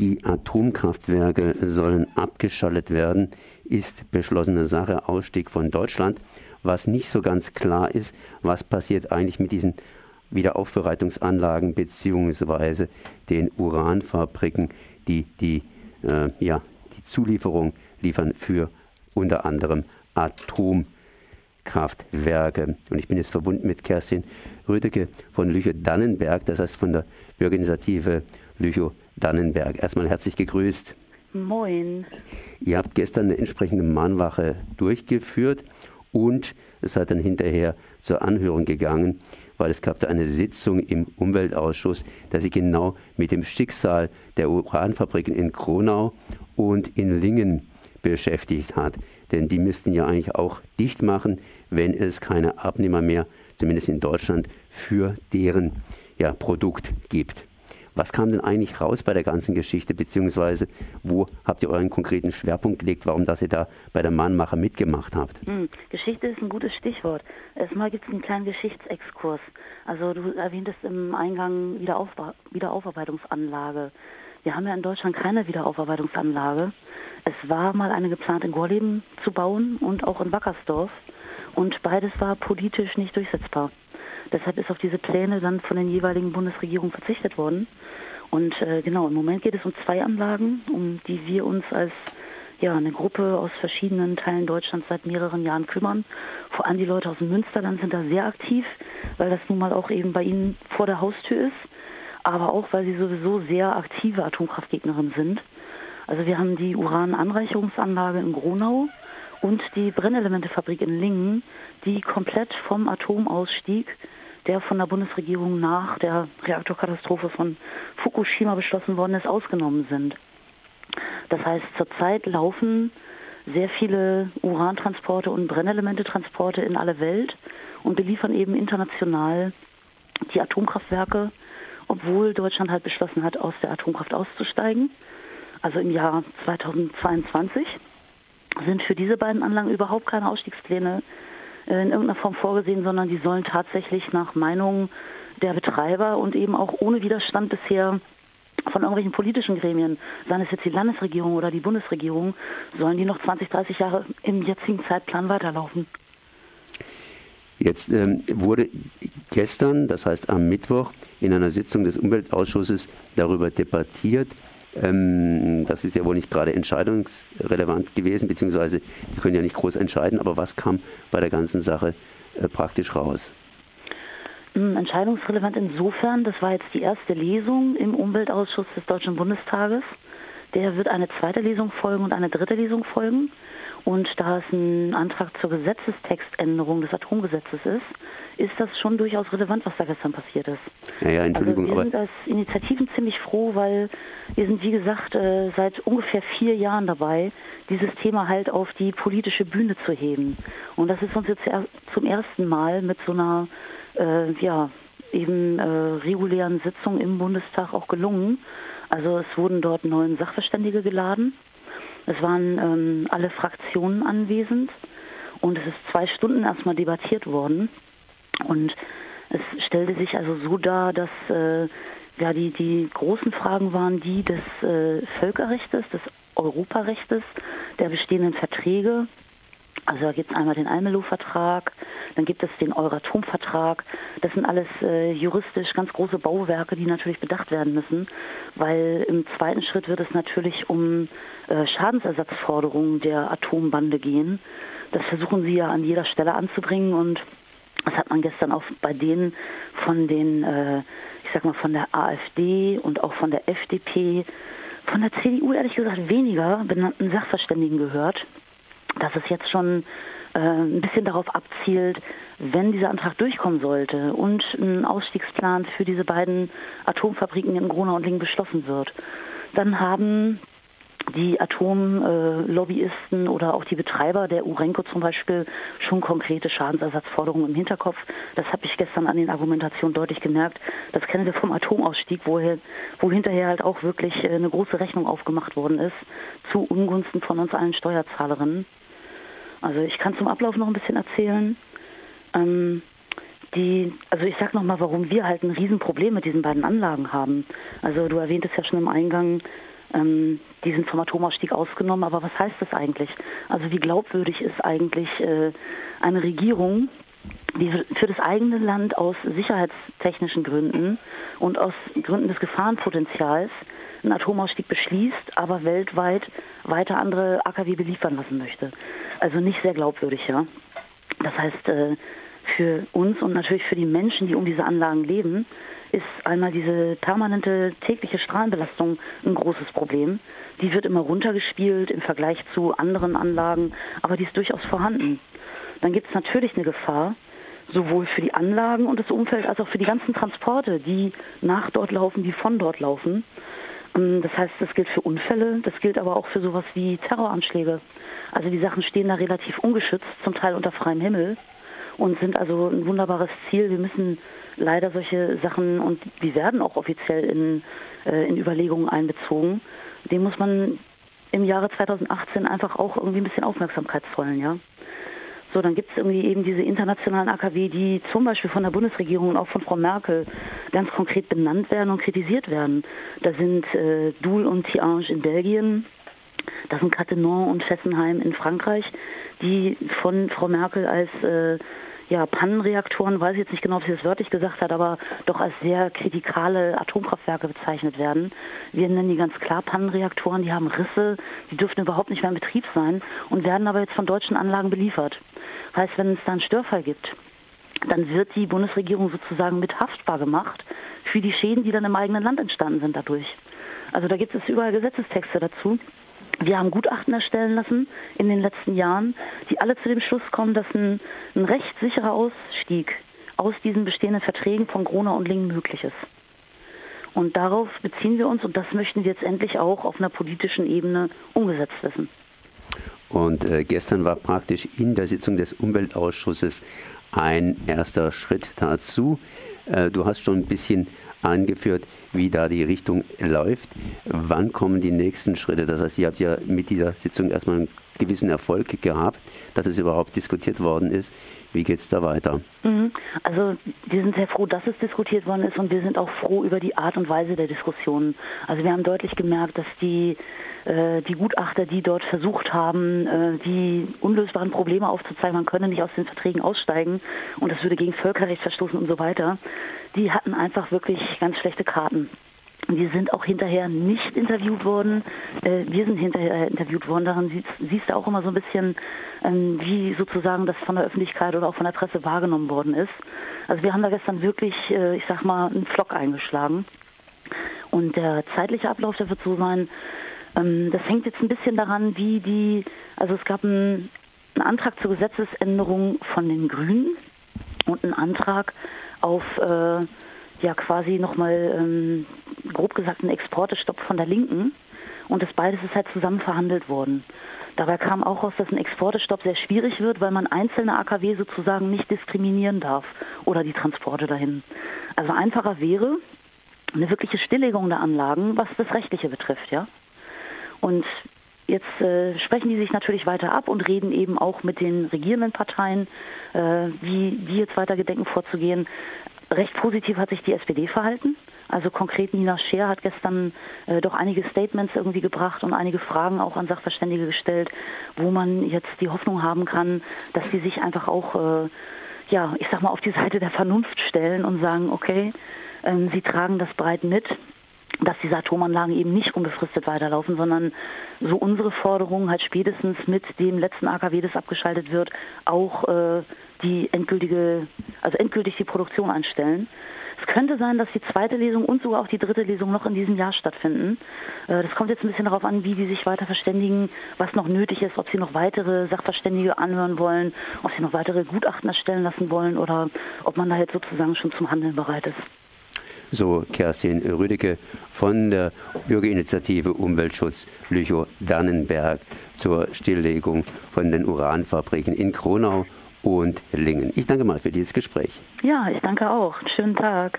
die Atomkraftwerke sollen abgeschaltet werden, ist beschlossene Sache, Ausstieg von Deutschland. Was nicht so ganz klar ist, was passiert eigentlich mit diesen Wiederaufbereitungsanlagen bzw. den Uranfabriken, die die, äh, ja, die Zulieferung liefern für unter anderem Atomkraftwerke. Und ich bin jetzt verbunden mit Kerstin Rüdecke von Lüchow-Dannenberg, das heißt von der Bürgerinitiative Lüchow-Dannenberg. Erstmal herzlich gegrüßt. Moin. Ihr habt gestern eine entsprechende Mahnwache durchgeführt und es hat dann hinterher zur Anhörung gegangen, weil es gab da eine Sitzung im Umweltausschuss, der sich genau mit dem Schicksal der Uranfabriken in Kronau und in Lingen beschäftigt hat. Denn die müssten ja eigentlich auch dicht machen, wenn es keine Abnehmer mehr, zumindest in Deutschland, für deren ja, Produkt gibt. Was kam denn eigentlich raus bei der ganzen Geschichte, beziehungsweise wo habt ihr euren konkreten Schwerpunkt gelegt, warum dass ihr da bei der Mahnmacher mitgemacht habt? Hm, Geschichte ist ein gutes Stichwort. Erstmal gibt es einen kleinen Geschichtsexkurs. Also du erwähntest im Eingang Wiederaufarbeitungsanlage. Wir haben ja in Deutschland keine Wiederaufarbeitungsanlage. Es war mal eine geplant in Gorleben zu bauen und auch in Wackersdorf. Und beides war politisch nicht durchsetzbar. Deshalb ist auf diese Pläne dann von den jeweiligen Bundesregierungen verzichtet worden. Und äh, genau, im Moment geht es um zwei Anlagen, um die wir uns als ja, eine Gruppe aus verschiedenen Teilen Deutschlands seit mehreren Jahren kümmern. Vor allem die Leute aus dem Münsterland sind da sehr aktiv, weil das nun mal auch eben bei ihnen vor der Haustür ist, aber auch, weil sie sowieso sehr aktive Atomkraftgegnerinnen sind. Also wir haben die Urananreicherungsanlage in Gronau und die Brennelementefabrik in Lingen, die komplett vom Atomausstieg der von der Bundesregierung nach der Reaktorkatastrophe von Fukushima beschlossen worden ist, ausgenommen sind. Das heißt, zurzeit laufen sehr viele Urantransporte und Brennelementetransporte in alle Welt und beliefern eben international die Atomkraftwerke, obwohl Deutschland halt beschlossen hat, aus der Atomkraft auszusteigen. Also im Jahr 2022 sind für diese beiden Anlagen überhaupt keine Ausstiegspläne äh, in irgendeiner Form vorgesehen, sondern die sollen tatsächlich nach Meinung der Betreiber und eben auch ohne Widerstand bisher von irgendwelchen politischen Gremien, seien es jetzt die Landesregierung oder die Bundesregierung, sollen die noch 20, 30 Jahre im jetzigen Zeitplan weiterlaufen. Jetzt ähm, wurde gestern, das heißt am Mittwoch, in einer Sitzung des Umweltausschusses darüber debattiert, ähm, das ist ja wohl nicht gerade entscheidungsrelevant gewesen, beziehungsweise die können ja nicht groß entscheiden, aber was kam bei der ganzen Sache äh, praktisch raus? Hm, entscheidungsrelevant insofern, das war jetzt die erste Lesung im Umweltausschuss des Deutschen Bundestages. Der wird eine zweite Lesung folgen und eine dritte Lesung folgen. Und da es ein Antrag zur Gesetzestextänderung des Atomgesetzes ist, ist das schon durchaus relevant, was da gestern passiert ist. Ja, ja, Entschuldigung, also wir sind als Initiativen ziemlich froh, weil wir sind, wie gesagt, äh, seit ungefähr vier Jahren dabei, dieses Thema halt auf die politische Bühne zu heben. Und das ist uns jetzt zum ersten Mal mit so einer, äh, ja, eben äh, regulären Sitzung im Bundestag auch gelungen. Also es wurden dort neun Sachverständige geladen. Es waren ähm, alle Fraktionen anwesend. Und es ist zwei Stunden erstmal debattiert worden. Und es stellte sich also so dar, dass äh, ja, die, die großen Fragen waren die des äh, Völkerrechts, des Europarechts, der bestehenden Verträge. Also da gibt es einmal den Almelo-Vertrag, dann gibt es den Euratom-Vertrag. Das sind alles äh, juristisch ganz große Bauwerke, die natürlich bedacht werden müssen, weil im zweiten Schritt wird es natürlich um äh, Schadensersatzforderungen der Atombande gehen. Das versuchen sie ja an jeder Stelle anzubringen und das hat man gestern auch bei denen von den, äh, ich sag mal, von der AfD und auch von der FDP, von der CDU ehrlich gesagt weniger benannten Sachverständigen gehört dass es jetzt schon ein bisschen darauf abzielt, wenn dieser Antrag durchkommen sollte und ein Ausstiegsplan für diese beiden Atomfabriken in Gronau und Lingen beschlossen wird, dann haben die Atomlobbyisten äh, oder auch die Betreiber der Urenco zum Beispiel schon konkrete Schadensersatzforderungen im Hinterkopf. Das habe ich gestern an den Argumentationen deutlich gemerkt. Das kennen wir vom Atomausstieg, wo, wo hinterher halt auch wirklich äh, eine große Rechnung aufgemacht worden ist zu Ungunsten von uns allen Steuerzahlerinnen. Also ich kann zum Ablauf noch ein bisschen erzählen. Ähm, die, also ich sag nochmal, warum wir halt ein Riesenproblem mit diesen beiden Anlagen haben. Also du erwähntest ja schon im Eingang, Ähm, die sind vom Atomausstieg ausgenommen, aber was heißt das eigentlich? Also wie glaubwürdig ist eigentlich äh, eine Regierung, die für das eigene Land aus sicherheitstechnischen Gründen und aus Gründen des Gefahrenpotenzials einen Atomausstieg beschließt, aber weltweit weiter andere AKW beliefern lassen möchte. Also nicht sehr glaubwürdig, ja. Das heißt, äh, für uns und natürlich für die Menschen, die um diese Anlagen leben, ist einmal diese permanente tägliche Strahlenbelastung ein großes Problem. Die wird immer runtergespielt im Vergleich zu anderen Anlagen, aber die ist durchaus vorhanden. Dann gibt es natürlich eine Gefahr, sowohl für die Anlagen und das Umfeld als auch für die ganzen Transporte, die nach dort laufen, die von dort laufen. Ähm, das heißt, das gilt für Unfälle, das gilt aber auch für sowas wie Terroranschläge. Also die Sachen stehen da relativ ungeschützt, zum Teil unter freiem Himmel und sind also ein wunderbares Ziel. Wir müssen leider solche Sachen und die werden auch offiziell in, äh, in Überlegungen einbezogen. Dem muss man im Jahre 2018 einfach auch irgendwie ein bisschen Aufmerksamkeit zollen, ja. So, dann gibt es irgendwie eben diese internationalen AKW, die zum Beispiel von der Bundesregierung und auch von Frau Merkel ganz konkret benannt werden und kritisiert werden. Da sind äh, Doul und Tiange in Belgien, das sind Cattenom und Fessenheim in Frankreich, die von Frau Merkel als äh, ja, Pannenreaktoren, weiß ich jetzt nicht genau, ob sie das wörtlich gesagt hat, aber doch als sehr kritikale Atomkraftwerke bezeichnet werden. Wir nennen die ganz klar Pannenreaktoren, die haben Risse, die dürften überhaupt nicht mehr in Betrieb sein und werden aber jetzt von deutschen Anlagen beliefert. Heißt, wenn es da einen Störfall gibt, dann wird die Bundesregierung sozusagen mit haftbar gemacht für die Schäden, die dann im eigenen Land entstanden sind dadurch. Also da gibt es überall Gesetzestexte dazu. Wir haben Gutachten erstellen lassen in den letzten Jahren, die alle zu dem Schluss kommen, dass ein, ein rechtssicherer Ausstieg aus diesen bestehenden Verträgen von Gronau und Lingen möglich ist. Und darauf beziehen wir uns und das möchten wir jetzt endlich auch auf einer politischen Ebene umgesetzt wissen. Und äh, gestern war praktisch in der Sitzung des Umweltausschusses ein erster Schritt dazu. Äh, du hast schon ein bisschen angeführt, wie da die Richtung läuft. Wann kommen die nächsten Schritte? Das heißt, ihr habt ja mit dieser Sitzung erstmal einen gewissen Erfolg gehabt, dass es überhaupt diskutiert worden ist. Wie geht es da weiter? Mhm. Also wir sind sehr froh, dass es diskutiert worden ist und wir sind auch froh über die Art und Weise der Diskussionen. Also wir haben deutlich gemerkt, dass die, die Gutachter, die dort versucht haben, äh, die unlösbaren Probleme aufzuzeigen, man könne nicht aus den Verträgen aussteigen und das würde gegen Völkerrecht verstoßen und so weiter, die hatten einfach wirklich ganz schlechte Karten. Wir sind auch hinterher nicht interviewt worden. Äh, wir sind hinterher interviewt worden. Daran siehst, du auch immer so ein bisschen, ähm, wie sozusagen das von der Öffentlichkeit oder auch von der Presse wahrgenommen worden ist. Also wir haben da gestern wirklich, äh, ich sag mal, einen Flock eingeschlagen. Und der zeitliche Ablauf, der wird so sein, das hängt jetzt ein bisschen daran, wie die, also es gab einen, einen Antrag zur Gesetzesänderung von den Grünen und einen Antrag auf äh, ja quasi nochmal ähm, grob gesagt einen Exportestopp von der Linken. Und das beides ist halt zusammen verhandelt worden. Dabei kam auch raus, dass ein Exportestopp sehr schwierig wird, weil man einzelne AKW sozusagen nicht diskriminieren darf oder die Transporte dahin. Also einfacher wäre eine wirkliche Stilllegung der Anlagen, was das Rechtliche betrifft, ja. Und jetzt äh, sprechen die sich natürlich weiter ab und reden eben auch mit den regierenden Parteien, äh, wie die jetzt weiter gedenken vorzugehen. Recht positiv hat sich die SPD verhalten. Also konkret Nina Scheer hat gestern äh, doch einige Statements irgendwie gebracht und einige Fragen auch an Sachverständige gestellt, wo man jetzt die Hoffnung haben kann, dass sie sich einfach auch, äh, ja, ich sag mal, auf die Seite der Vernunft stellen und sagen, okay, ähm, sie tragen das breit mit, dass diese Atomanlagen eben nicht unbefristet weiterlaufen, sondern so unsere Forderung halt spätestens mit dem letzten AKW, das abgeschaltet wird, auch äh, die endgültige, also endgültig die Produktion einstellen. Es könnte sein, dass die zweite Lesung und sogar auch die dritte Lesung noch in diesem Jahr stattfinden. Äh, das kommt jetzt ein bisschen darauf an, wie die sich weiter verständigen, was noch nötig ist, ob sie noch weitere Sachverständige anhören wollen, ob sie noch weitere Gutachten erstellen lassen wollen oder ob man da jetzt sozusagen schon zum Handeln bereit ist. So Kerstin Rüdecke von der Bürgerinitiative Umweltschutz Lüchow-Dannenberg zur Stilllegung von den Uranfabriken in Kronau und Lingen. Ich danke mal für dieses Gespräch. Ja, ich danke auch. Schönen Tag.